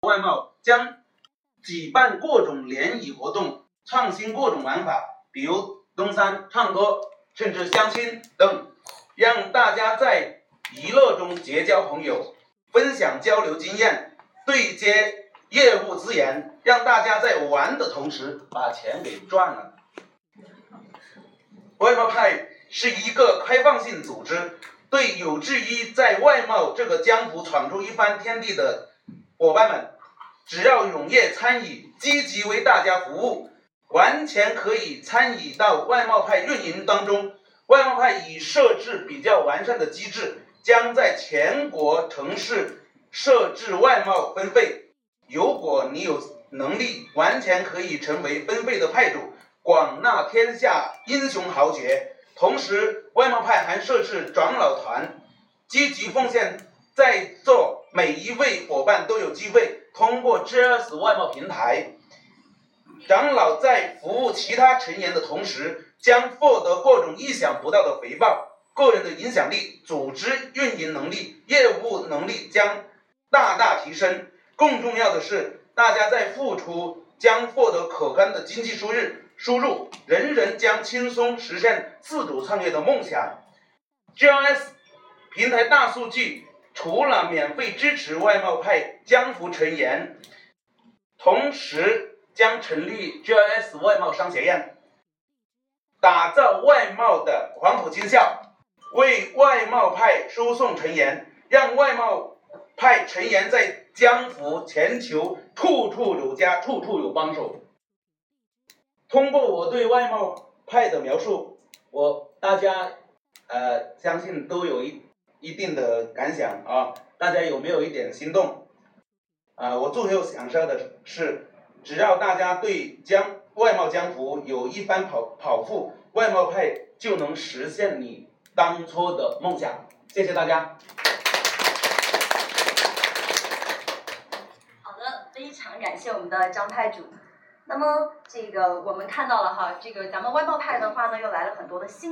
外贸将举办各种联谊活动，创新各种玩法，比如登山、唱歌，甚至相亲等，让大家在娱乐中结交朋友，分享交流经验，对接业务资源，让大家在玩的同时把钱给赚了。外贸派是一个开放性组织，对有志于在外贸这个江湖闯出一番天地的伙伴们，只要踊跃参与，积极为大家服务，完全可以参与到外贸派运营当中。外贸派已设置比较完善的机制，将在全国城市设置外贸分会。如果你有能力，完全可以成为分会的派主，广纳天下英雄豪杰。同时，外贸派还设置长老团，积极奉献，在座每一位伙伴都有机会通过 GS 外贸平台，长老在服务其他成员的同时，将获得各种意想不到的回报，个人的影响力、组织运营能力、业务能力将大大提升。更重要的是，大家在付出将获得可观的经济收入，收入人人将轻松实现自主创业的梦想。GLS 平台大数据除了免费支持外贸派江湖成员，同时将成立 GLS 外贸商学院，打造外贸的黄埔军校，为外贸派输送成员，让外贸。派成员在江湖全球处处有家，处处有帮手。通过我对外贸派的描述，我大家呃相信都有一一定的感想啊。大家有没有一点心动？啊，我最后想说的是，只要大家对江外贸江湖有一番抱抱负，外贸派就能实现你当初的梦想。谢谢大家。好的非常感谢我们的张派主。那么，这个我们看到了哈，这个咱们外贸派的话呢，又来了很多的新。